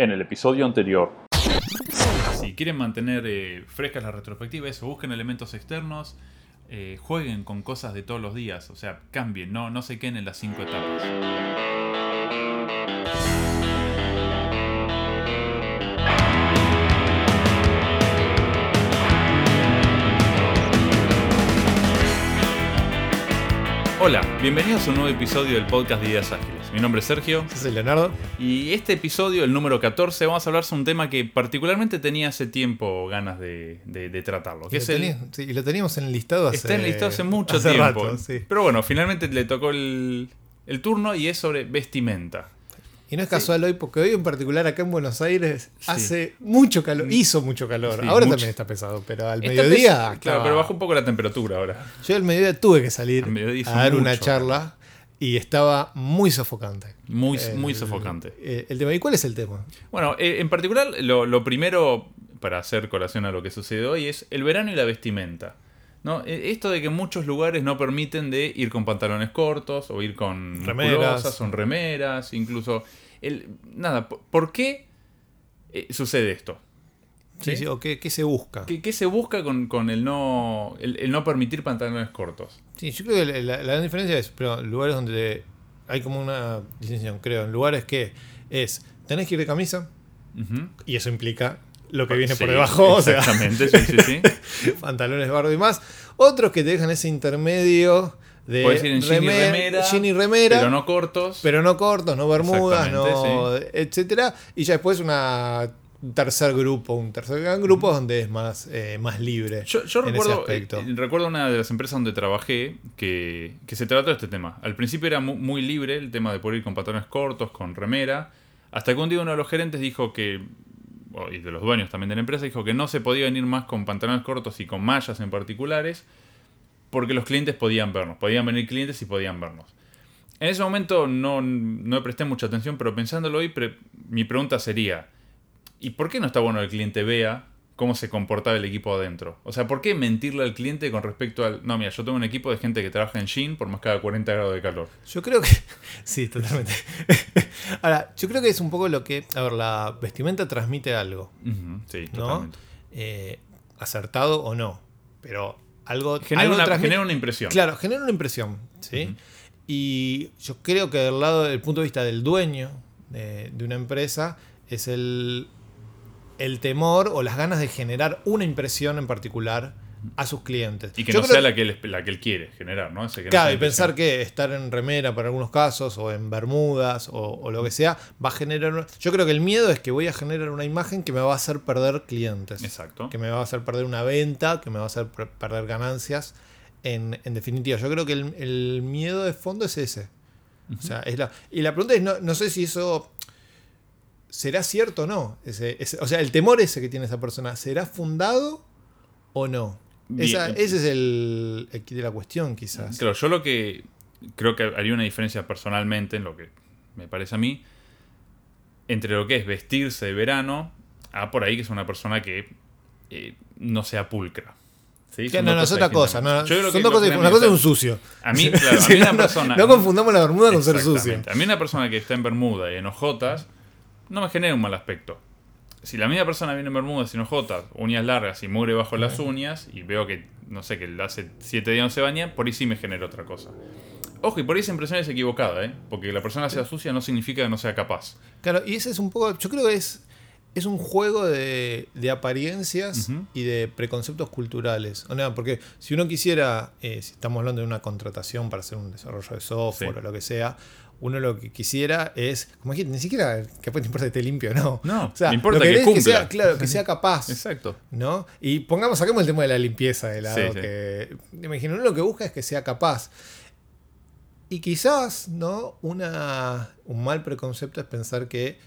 En el episodio anterior. Si quieren mantener eh, frescas las retrospectivas, busquen elementos externos, eh, jueguen con cosas de todos los días, o sea, cambien, no, no se queden en las cinco etapas. Hola, bienvenidos a un nuevo episodio del podcast de Ideas Ágiles. Mi nombre es Sergio. Yo soy Leonardo. Y este episodio, el número 14, vamos a hablar sobre un tema que particularmente tenía hace tiempo ganas de, de- de tratarlo. Que Y es lo, el, sí, y lo teníamos en el listado hace, está en listado hace mucho hace tiempo. rato, sí. Pero bueno, finalmente le tocó el, el turno y es sobre vestimenta. Y no es casual hoy, porque hoy en particular acá en Buenos Aires Sí. hace mucho calor, hizo mucho calor. Sí, ahora mucho. también está pesado, pero al Está mediodía. Claro, pero bajó un poco la temperatura ahora. Yo al mediodía tuve que salir a dar una charla y estaba muy sofocante. Muy, El- muy sofocante. eh, el tema. ¿Y cuál es el tema? Bueno, eh, en particular, lo, lo primero, para hacer colación a lo que sucede hoy, es el verano y la vestimenta. ¿No? Eh, Esto de que muchos lugares no permiten de ir con pantalones cortos o ir con Remeras. son remeras, incluso... El, nada, ¿por- ¿por qué eh, sucede esto? Sí, ¿Sí? sí, o qué, qué se busca. ¿Qué, qué se busca con, con el, no, el, el no permitir pantalones cortos? Sí, yo creo que la, la- gran diferencia es, pero lugares donde hay como una distinción, creo, en lugares que es, tenés que ir de camisa, y eso implica lo que viene Sí, por debajo, o sea, Exactamente, sí, sí, sí. pantalones bardo y más. Otros que te dejan ese intermedio de Puedes ir en jean y remer- remera, jean y remera, Pero no cortos. pero no cortos, no bermudas, Exactamente, no, etcétera. Y ya después una un tercer grupo, un tercer gran grupo donde es más, eh, más libre. Yo, yo en ese recuerdo, aspecto. eh, recuerdo una de las empresas donde trabajé que, que se trató de este tema. Al principio era mu- muy, libre el tema de poder ir con pantalones cortos, con remera, hasta que un día uno de los gerentes dijo que, y de los dueños también de la empresa, dijo que no se podía venir más con pantalones cortos y con mallas en particulares, porque los clientes podían vernos, podían venir clientes y podían vernos. En ese momento no, no presté mucha atención, pero pensándolo hoy, mi pregunta sería, ¿y por qué no está bueno que el cliente vea cómo se comportaba el equipo adentro? O sea, ¿por qué mentirle al cliente con respecto al... No, mira, yo tengo un equipo de gente que trabaja en jean por más cada 40 grados de calor. Yo creo que. Sí, totalmente. Ahora, yo creo que es un poco lo que. A ver, la vestimenta transmite algo, sí, ¿no? totalmente. Eh, acertado o no. Pero algo. Genera, algo una, transmite- genera una impresión. Claro, genera una impresión, ¿sí? Y yo creo que del lado del punto de vista del dueño de, de una empresa es el, el temor o las ganas de generar una impresión en particular a sus clientes. Y que Yo no creo sea la que, él, la que él quiere generar, ¿no? Que Claro, y pensar que estar en remera para algunos casos o en bermudas o, o lo que sea va a generar... una- Yo creo que el miedo es que voy a generar una imagen que me va a hacer perder clientes. Exacto. Que me va a hacer perder una venta, que me va a hacer per- perder ganancias. En, en definitiva, yo creo que el, el miedo de fondo es ese. O sea, es la, y la pregunta es, no, no sé si eso será cierto o no. Ese, ese- o sea, el temor ese que tiene esa persona, ¿será fundado o no? Esa- ese es el, el de la cuestión, quizás. Claro, yo lo que creo que haría una diferencia personalmente en lo que me parece a mí entre lo que es vestirse de verano a por ahí que es una persona que eh, no sea pulcra. ¿Sí? No, no, es otra cosa. No, Yo creo son que dos cosas Una cosa es un sucio. A mí, claro, a mí una no, persona. no confundamos la bermuda con ser sucio. A mí una persona que está en bermuda y en ojotas no me genera un mal aspecto. Si la misma persona viene en bermudas y en ojotas, uñas largas y mugre bajo las uñas, y veo que, no sé, que hace siete días no se baña, por ahí sí me genera otra cosa. Ojo, y por ahí esa impresión es equivocada, ¿eh? Porque que la persona sea sucia no significa que no sea capaz. Claro, y ese es un poco. Yo creo que es. Es un juego de, de apariencias y de preconceptos culturales. O porque si uno quisiera, eh, si estamos hablando de una contratación para hacer un desarrollo de software Sí. o lo que sea, uno lo que quisiera es, como dijiste, ni siquiera que te importa que esté limpio, no. No, o sea, me importa lo que querés cumpla. sea, claro, que sea capaz. Exacto. ¿no? Y pongamos, saquemos el tema de la limpieza de lado, Sí, sí. que me imagino, uno lo que busca es que sea capaz. Y quizás, ¿no? Una, un mal preconcepto es pensar que,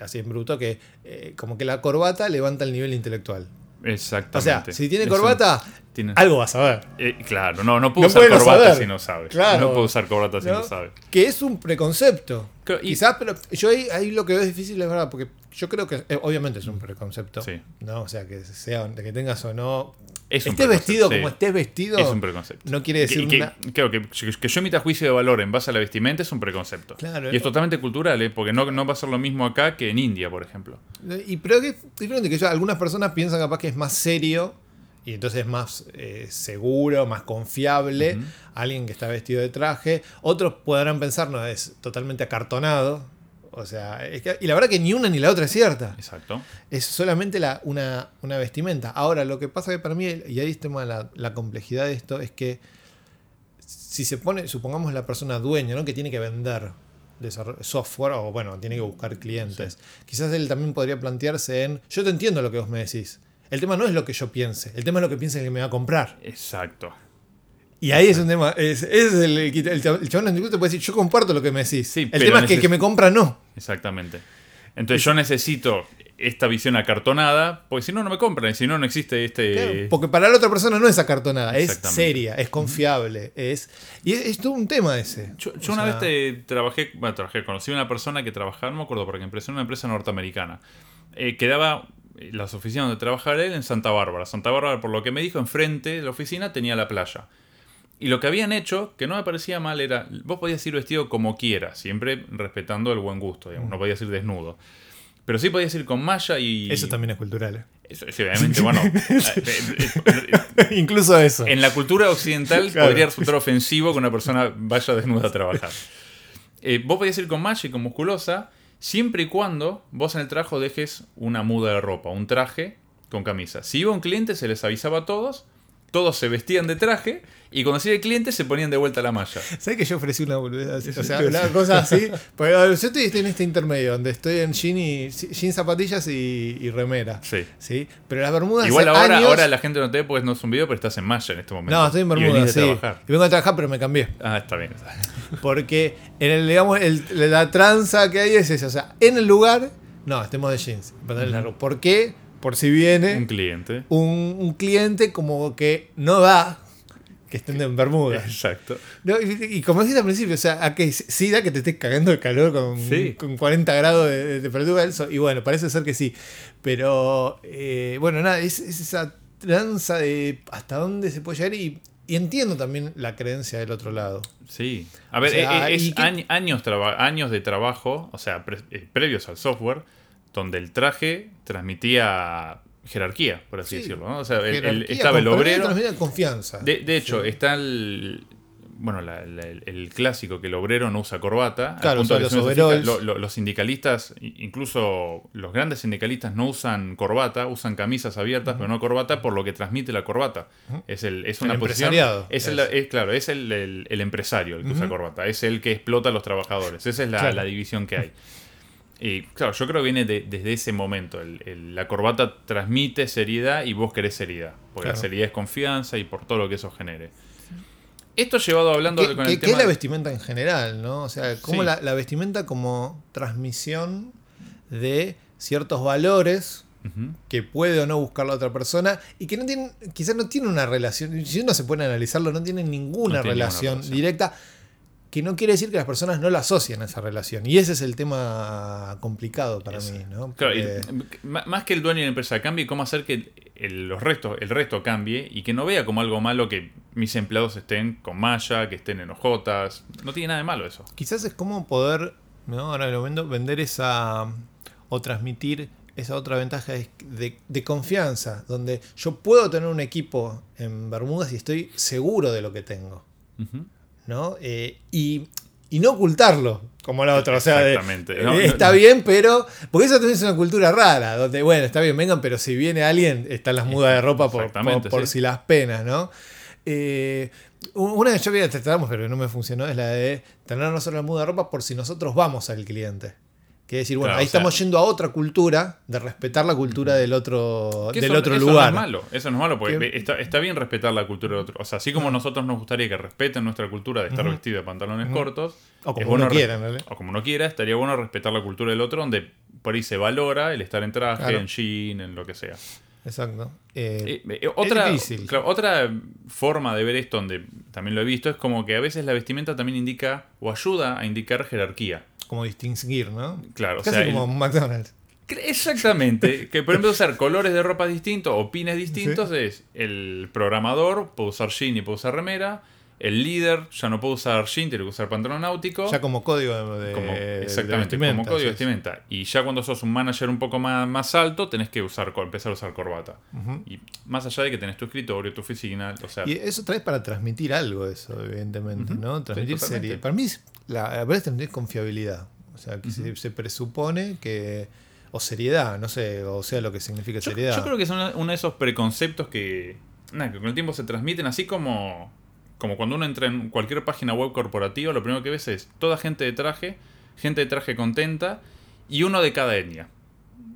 así en bruto, que eh, como que la corbata levanta el nivel intelectual. O Exactamente. sea, si tiene corbata, Tiene- algo vas a ver. Eh, claro, no, no puedo No usar corbata saber. si no sabe. Claro. No puedo usar corbata si no, ¿no? sabe. Que es un preconcepto. Y- Quizás, pero yo ahí, ahí lo que veo es difícil, es verdad, porque yo creo que eh, obviamente es un preconcepto. Sí. ¿no? O sea, que sea, que tengas o no. Es un estés preconcepto, vestido sí. como estés vestido. Es un preconcepto. no quiere decir que, que- una- Claro, que, que yo emita juicio de valor en base a la vestimenta es un preconcepto. Claro. y es totalmente cultural, ¿eh? porque no, no va a ser lo mismo acá que en India, por ejemplo. Y pero que es diferente que yo, algunas personas piensan capaz que es más serio y entonces es más eh, seguro, más confiable, alguien que está vestido de traje. Otros podrán pensar, no, es totalmente acartonado. O sea, es que- y la verdad que ni una ni la otra es cierta. Exacto. Es solamente la, una, una vestimenta. Ahora, lo que pasa que para mí, y ahí está la, la complejidad de esto, es que si se pone, supongamos la persona dueña, ¿no? que tiene que vender software o bueno, tiene que buscar clientes. Quizás él también podría plantearse en, yo te entiendo lo que vos me decís. El tema no es lo que yo piense, el tema es lo que piensa el que me va a comprar. Exacto. Y ahí es un tema, es, es el, el, el chabón en te puede decir, yo comparto lo que me decís. Sí, el tema es que el que me compra no. Exactamente. Entonces yo necesito esta visión acartonada, porque si no, no me compran, y si no, no existe este... Claro, porque para la otra persona no es acartonada, es seria, es confiable, es y es, es todo un tema ese. Yo, una sea, vez te trabajé, bueno, trabajé, conocí a una persona que trabajaba, no me acuerdo por qué empresa, en una empresa norteamericana. Eh, quedaba eh, las oficinas donde trabajaba él en Santa Bárbara. Santa Bárbara, por lo que me dijo, enfrente de la oficina tenía la playa. Y lo que habían hecho, que no me parecía mal, era, vos podías ir vestido como quieras, siempre respetando el buen gusto, digamos, no podías ir desnudo. Pero sí podías ir con malla y... Eso también es cultural. Eso, sí, obviamente, bueno. eh, eh, eh, Incluso eso. en la cultura occidental Claro. podría resultar ofensivo que una persona vaya desnuda a trabajar. Eh, vos podías ir con malla y con musculosa, siempre y cuando vos en el trabajo dejes una muda de ropa, un traje con camisa. Si iba un cliente, se les avisaba a todos, todos se vestían de traje y cuando iba el cliente se ponían de vuelta la malla. ¿Sabes que yo ofrecí una boludez así? O sea, una cosa así. Porque yo estoy, estoy en este intermedio donde estoy en jean, y, jean zapatillas y, y remera. Sí. ¿sí? Pero las bermudas. Igual ahora, años- ahora la gente no te ve porque no es un video, pero estás en malla en este momento. No, estoy en Y venís bermudas, de sí. trabajar. Y vengo a trabajar, pero me cambié. Ah, está bien. Porque en el, digamos, el- la tranza que hay es esa. O sea, en el lugar, no, estemos de jeans. pantalones largos. ¿Por qué? Por si viene Un cliente. un, un cliente como que no da que estén en bermudas. Exacto. No, y, y como decís al principio, o sea, a que sí da que te estés cagando de calor con, Sí. con 40 grados de, de temperatura. Y bueno, parece ser que sí. Pero eh, bueno, nada, es, es esa tranza de hasta dónde se puede llegar y, y entiendo también la creencia del otro lado. Sí. A ver, O sea, eh, eh, es ¿y qué- añ- años, años de trabajo, o sea, pre- previos al software, donde el traje transmitía jerarquía, por así Sí. decirlo. ¿no? O sea, el- el- estaba el obrero. confianza. De, de hecho, está el. Bueno, la- la- el, el clásico que el obrero no usa corbata. Claro, punto los si uno se fija, overalls. lo- lo- los sindicalistas, incluso los grandes sindicalistas, no usan corbata, usan camisas abiertas, pero no corbata, por lo que transmite la corbata. Es, el, es El una posición. Es, el, es. es- claro, es el, empresario el que usa corbata. Es el que explota a los trabajadores. Esa es la, Claro. la división que hay. Y claro, yo creo que viene de- desde ese momento. El- el- la corbata transmite seriedad y vos querés seriedad. Porque la seriedad es confianza y por todo lo que eso genere. Esto llevado hablando ¿Qué, con el qué tema. es la vestimenta en general? ¿no? O sea, cómo Sí. la, la vestimenta como transmisión de ciertos valores que puede o no buscar la otra persona y que no tienen, quizás no tiene una relación, si uno se pone a analizarlo, no tienen ninguna No tiene ninguna relación. directa, que no quiere decir que las personas no la asocian a esa relación. Y ese es el tema complicado para mí, ¿no? Claro, más que el dueño de la empresa cambie, cómo hacer que el, los restos, el resto cambie y que no vea como algo malo que mis empleados estén con malla, que estén en hojotas. No tiene nada de malo eso. Quizás es como poder, ¿no? ahora el momento, vender esa o transmitir esa otra ventaja de, de- de confianza, donde yo puedo tener un equipo en Bermudas y estoy seguro de lo que tengo. Ujú. ¿No? Eh, y, y no ocultarlo, como la otra. O sea, de- eh, está no. bien, pero. Porque eso también es una cultura rara, donde, bueno, está bien, vengan, pero si viene alguien, están las mudas de ropa por, Exactamente, por, por sí. si las penas, ¿no? Eh, una que yo había tratamos, pero no me funcionó, es la de tener nosotros la muda de ropa por si nosotros vamos al cliente. Que decir, bueno, Claro, ahí o sea- estamos yendo a otra cultura, de respetar la cultura del otro, del eso- otro eso lugar. No es malo, eso no es malo, porque Que- está, está bien respetar la cultura del otro. O sea, así como a nosotros nos gustaría que respeten nuestra cultura de estar vestido de pantalones cortos, O como bueno uno quiera, ¿no? o como uno quiera, estaría bueno respetar la cultura del otro, donde por ahí se valora el estar en traje, Claro. en jean, en lo que sea. exacto. Eh, eh, otra, otra forma de ver esto, donde también lo he visto, es como que a veces la vestimenta también indica o ayuda a indicar jerarquía. Como distinguir, ¿no? Claro, Casi como McDonald's. Exactamente. Que por ejemplo usar colores de ropa distintos o pines distintos es el programador puede usar jean y puede usar remera. El líder ya no puede usar jean, tiene que usar pantalón náutico. Ya como código de, Exactamente, como código de vestimenta. Y ya cuando sos un manager un poco más, más alto, tenés que usar empezar a usar corbata. Y más allá de que tenés tu escritorio, tu oficina, o sea... Y eso traes para transmitir algo, eso, evidentemente, ¿no? Transmitir serie. Para mí, la, la verdad es transmitir confiabilidad. O sea, que se presupone que o seriedad, no sé, o sea lo que significa seriedad. Yo creo que es uno de esos preconceptos que, nada, que con el tiempo se transmiten, así como, como cuando uno entra en cualquier página web corporativa, lo primero que ves es toda gente de traje, gente de traje contenta y uno de cada etnia.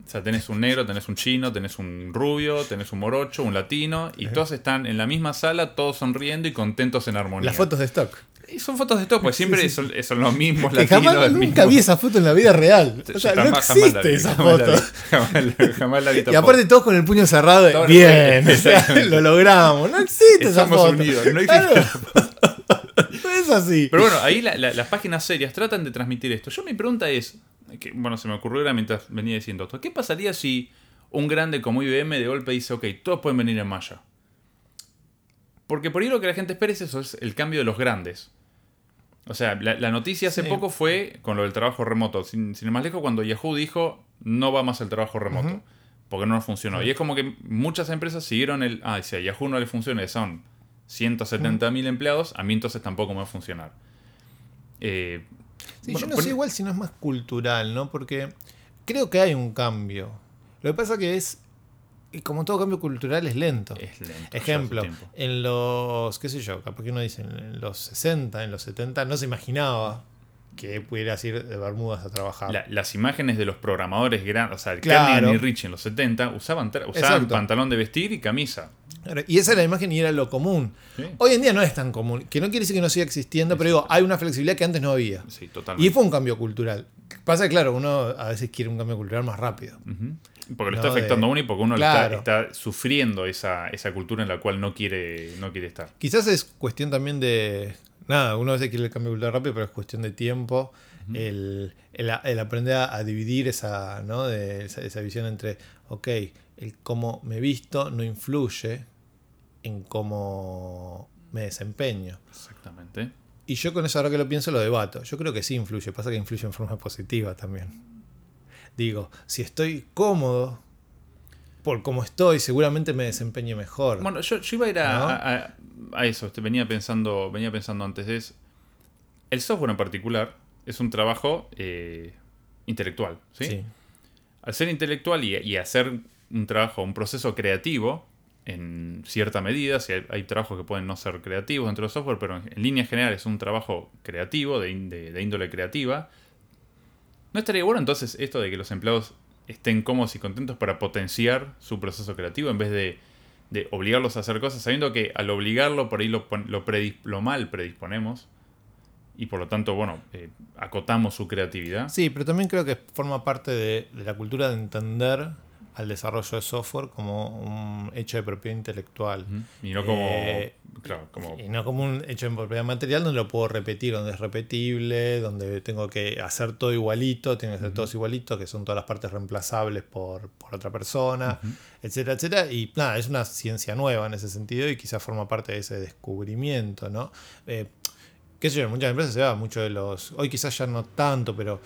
O sea, tenés un negro, tenés un chino, tenés un rubio, tenés un morocho, un latino, y todos están en la misma sala, todos sonriendo y contentos en armonía. Las fotos de stock. Son fotos de stock, pues siempre Son, son, los mismos latinos. nunca vi esa foto en la vida real. O sea, no existe esa foto. Jamás la vi, Y aparte todos con el puño cerrado. bien, lo logramos. No existe esa foto. Unidos, no existe no es así. Pero bueno, ahí las páginas serias tratan de transmitir esto. Yo mi pregunta es, que, bueno, se me ocurrió ahora mientras venía diciendo esto. ¿Qué pasaría si un grande como IBM de golpe dice, ok, todos pueden venir en Maya? Porque por ahí lo que la gente espera es eso, es el cambio de los grandes. O sea, la, noticia hace poco fue con lo del trabajo remoto. Sin, sin ir más lejos, cuando Yahoo dijo no va más el trabajo remoto. Porque no funcionó. Y es como que muchas empresas siguieron el. Ah, si a Yahoo no le funciona, son 170.000 empleados, a mí entonces tampoco me va a funcionar. Eh, sí, yo no sé igual si no es más cultural, ¿no? Porque creo que hay un cambio. Lo que pasa que es y como todo cambio cultural es lento. Es lento. Ejemplo, en los, qué sé yo, capaz que uno dice, en los 60, en los 70, no se imaginaba que pudieras ir de Bermudas a trabajar. las imágenes de los programadores grandes, o sea, el claro. y Rich en los 70 usaban, usaban pantalón de vestir y camisa. Y esa era la imagen y era lo común. Hoy en día no es tan común, que no quiere decir que no siga existiendo, pero digo, hay una flexibilidad que antes no había. Sí, totalmente. Y fue un cambio cultural. Pasa que, claro, uno a veces quiere un cambio cultural más rápido. Porque lo está afectando a uno y porque uno está, sufriendo esa, esa, cultura en la cual no quiere, no quiere estar. Quizás es cuestión también de. Nada, uno a veces quiere el cambio cultural rápido, pero es cuestión de tiempo. el, el, aprender a, dividir esa, ¿no? de, esa, visión entre, ok, el cómo me visto no influye en cómo me desempeño. Exactamente. Y yo con eso ahora que lo pienso lo debato. Yo creo que sí influye, pasa que influye en forma positiva también. Digo, si estoy cómodo por cómo estoy, seguramente me desempeño mejor. Bueno, yo, iba a ir a, eso, este, venía pensando, venía pensando antes, es el software en particular es un trabajo eh, intelectual, ¿sí? Al ser intelectual y, hacer un trabajo, un proceso creativo, en cierta medida, si hay, trabajos que pueden no ser creativos dentro del software, pero en, línea general es un trabajo creativo, de índole creativa, ¿No estaría bueno entonces esto de que los empleados estén cómodos y contentos para potenciar su proceso creativo en vez de, obligarlos a hacer cosas, sabiendo que al obligarlo por ahí lo, mal predisponemos y por lo tanto, bueno, eh, acotamos su creatividad? Sí, pero también creo que forma parte de la cultura de entender al desarrollo de software como un hecho de propiedad intelectual. Y no como, eh, Y no como un hecho de propiedad material donde lo puedo repetir, donde es repetible, donde tengo que hacer todo igualito, tiene que ser todos igualitos, que son todas las partes reemplazables por, otra persona, etcétera, etcétera. Y nada, es una ciencia nueva en ese sentido y quizás forma parte de ese descubrimiento, ¿no? Eh, qué sé yo, en muchas empresas se va mucho de los, hoy quizás ya no tanto, pero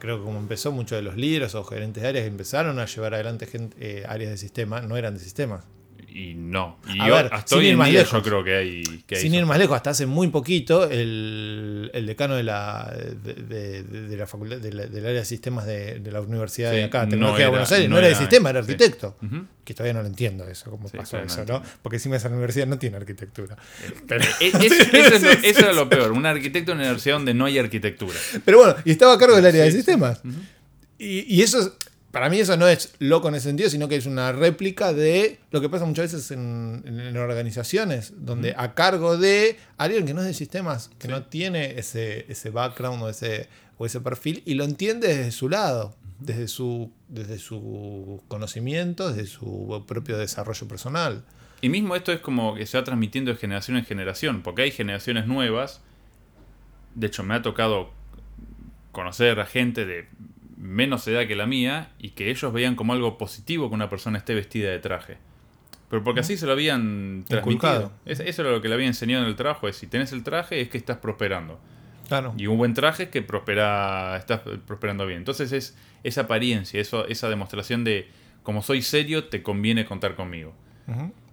creo que como empezó, muchos de los líderes o gerentes de áreas empezaron a llevar adelante eh, áreas de sistema, no eran de sistemas. Y no. Y yo, hasta hoy en día yo creo que hay. sin ir más lejos, hasta hace muy poquito, el, decano de la, de, la facultad, del área de sistemas de, la Universidad de acá, Tecnología de Buenos Aires, no, era, de sistema, era arquitecto. Que todavía no lo entiendo eso, cómo pasó eso, ¿no? Porque encima esa universidad no tiene arquitectura. Pero, eh, eso, eso, era lo peor, un arquitecto en una universidad donde no hay arquitectura. Pero bueno, y estaba a cargo del área de sistemas. Y, y, eso para mí eso no es loco en ese sentido, sino que es una réplica de lo que pasa muchas veces en, organizaciones, donde a cargo de alguien que no es de sistemas, que no tiene ese, ese background o ese, o ese perfil, y lo entiende desde su lado. desde su, desde su conocimiento, desde su propio desarrollo personal. Y mismo esto es como que se va transmitiendo de generación en generación, porque hay generaciones nuevas. De hecho, me ha tocado conocer a gente de menos edad que la mía y que ellos veían como algo positivo que una persona esté vestida de traje. Pero porque así se lo habían transmitido. Es- Eso era lo que le había enseñado en el trabajo, es si tenés el traje es que estás prosperando. Claro. Y un buen traje es que prospera, estás prosperando bien. Entonces es esa apariencia, eso, esa demostración de como soy serio, te conviene contar conmigo.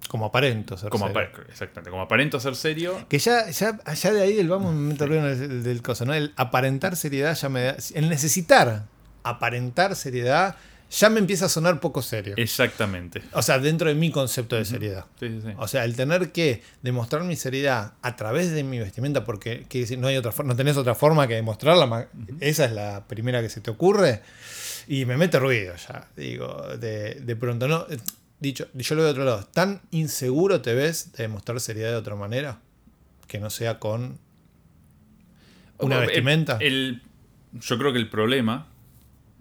Como aparento ser Como, serio. exactamente, como aparento ser serio, Que ya, ya, ya de ahí el vamos me meto ruido en el, del coso, ¿no? El aparentar seriedad ya me da. El necesitar aparentar seriedad ya me empieza a sonar poco serio. exactamente. O sea, dentro de mi concepto de seriedad. Sí, sí, sí. O sea, el tener que demostrar mi seriedad a través de mi vestimenta, porque que si no hay otra forma, no tenés otra forma que demostrarla, esa es la primera que se te ocurre, y me mete ruido ya. Digo, de, de pronto, ¿no? Eh, Dicho, yo lo veo de otro lado. ¿Tan inseguro te ves de demostrar seriedad de otra manera? Que no sea con una El- vestimenta. el- yo creo que el problema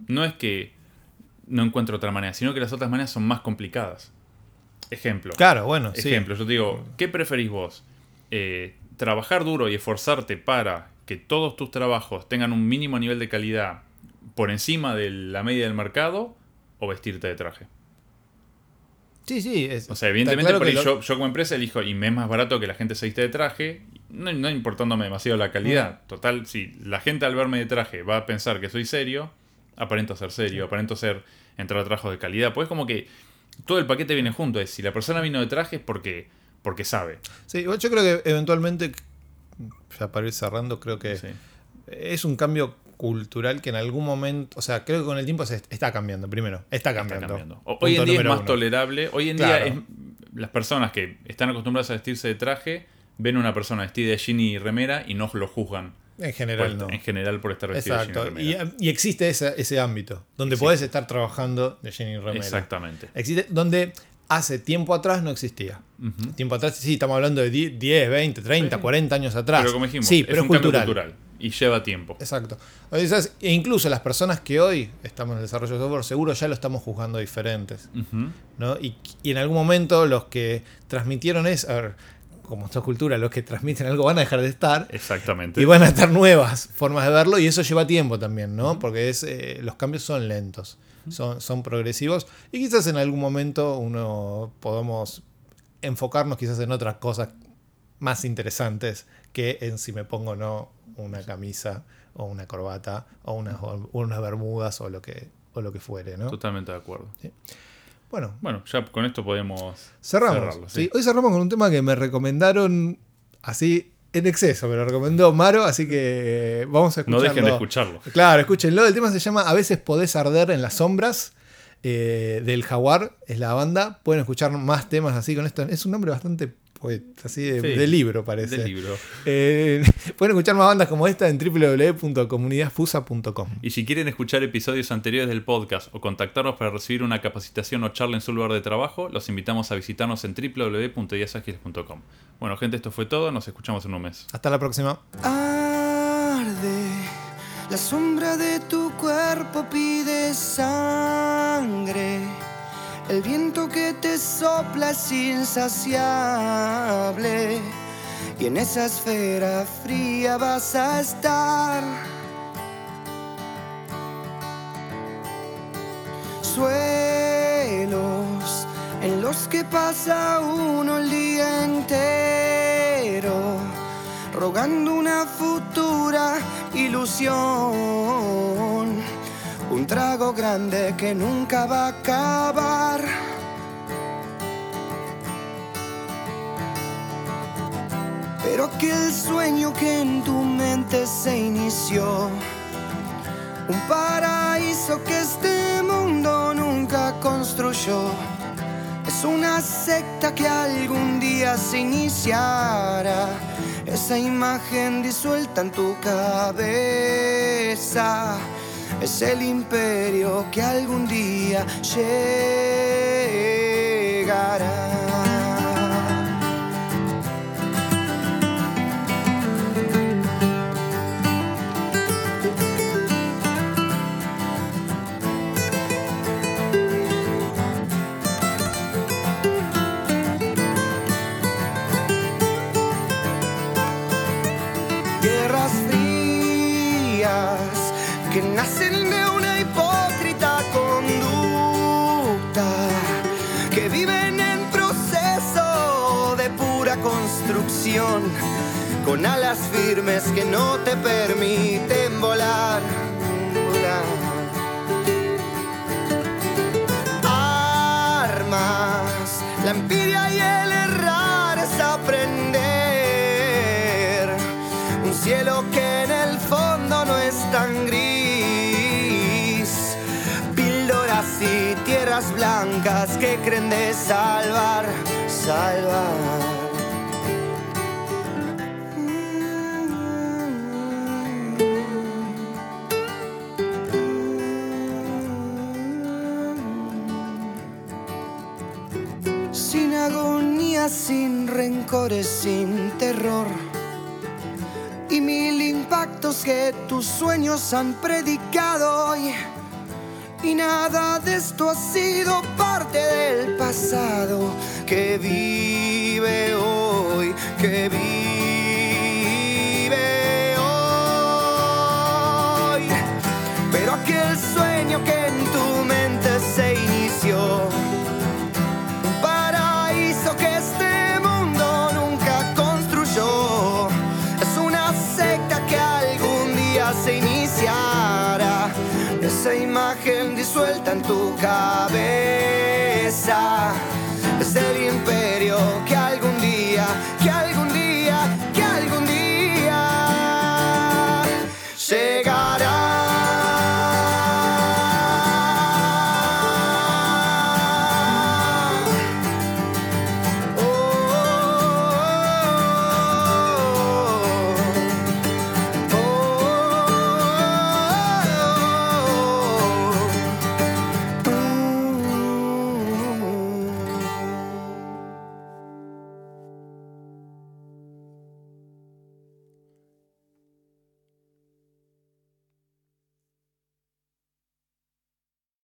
no es que no encuentro otra manera, sino que las otras maneras son más complicadas. Ejemplo. claro, bueno, sí. Ejemplo, yo te digo, ¿qué preferís vos? Eh, ¿Trabajar duro y esforzarte para que todos tus trabajos tengan un mínimo nivel de calidad por encima de la media del mercado o vestirte de traje? Sí, sí. es- O sea, evidentemente claro por que ahí lo- yo, yo como empresa elijo y me es más barato que la gente se viste de traje, no, no importándome demasiado la calidad. Total, si la gente al verme de traje va a pensar que soy serio, aparento ser serio, aparento ser entrar a trabajos de calidad. Pues como que todo el paquete viene junto. Es si la persona vino de traje es porque, porque sabe. Sí, yo creo que eventualmente, ya para ir cerrando, creo que Sí. es un cambio cultural que en algún momento, o sea, creo que con el tiempo se está cambiando, primero, está Está cambiando. cambiando. O- Punto Hoy en día es más uno. tolerable. Hoy en Claro. día es- las personas que están acostumbradas a vestirse de traje ven a una persona vestida de jean y remera y no lo juzgan. En general por- no. En general por estar vestido Exacto. de jean y Y, existe ese, ese ámbito, donde Sí. podés estar trabajando de jean y remera. Exactamente. Existe, donde hace tiempo atrás no existía. Tiempo atrás, sí, estamos hablando de 10, 10, 20, 30, Sí. 40 años atrás. Pero como dijimos, sí, es pero es un cambio cultural. cultural y lleva tiempo. Exacto. O sea, e incluso las personas que hoy estamos en el desarrollo de software, seguro ya lo estamos juzgando diferentes. ¿no? Y, y en algún momento los que transmitieron eso, a ver, como esta cultura, los que transmiten algo van a dejar de estar Exactamente. y van a estar nuevas formas de verlo y eso lleva tiempo también, ¿no? Porque es, eh, los cambios son lentos, son, son progresivos y quizás en algún momento uno podamos enfocarnos quizás en otras cosas más interesantes que en si me pongo o no una camisa o una corbata o unas, o unas bermudas o lo que, o lo que fuere, ¿no? Totalmente de acuerdo. Bueno, Bueno, ya con esto podemos Cerramos. cerrarlo, sí. Hoy cerramos con un tema que me recomendaron así en exceso. Me lo recomendó Maro, así que eh, vamos a No escucharlo. dejen de escucharlo. Claro, escúchenlo. El tema se llama A veces podés arder en las sombras. eh, del Jaguar es la banda. Pueden escuchar más temas así con esto. Es un nombre bastante así de, Sí, de libro, parece. Del libro. Eh, pueden escuchar más bandas como esta en www.comunidadfusa.com. Y si quieren escuchar episodios anteriores del podcast o contactarnos para recibir una capacitación o charla en su lugar de trabajo, los invitamos a visitarnos en www.ideasagiles.com. Bueno, gente, esto fue todo. Nos escuchamos en un mes. Hasta la próxima. Arde, la sombra de tu cuerpo pide sangre. El viento que te sopla es insaciable. Y en esa esfera fría vas a estar. Suelos en los que pasa uno el día entero rogando una futura ilusión. Un trago grande que nunca va a acabar. Pero aquel sueño que en tu mente se inició. Un paraíso que este mundo nunca construyó. Es una secta que algún día se iniciará. Esa imagen disuelta en tu cabeza. Es el imperio que algún día llegará. Con alas firmes que no te permiten volar. Armas, la envidia y el errar es aprender un cielo que en el fondo no es tan gris. Píldoras y tierras blancas que creen de salvar, salvar. Sin rencores, sin terror. Y mil impactos que tus sueños han predicado hoy. Y nada de esto ha sido parte del pasado que vive hoy, que vive en tu cabeza. Es el imperio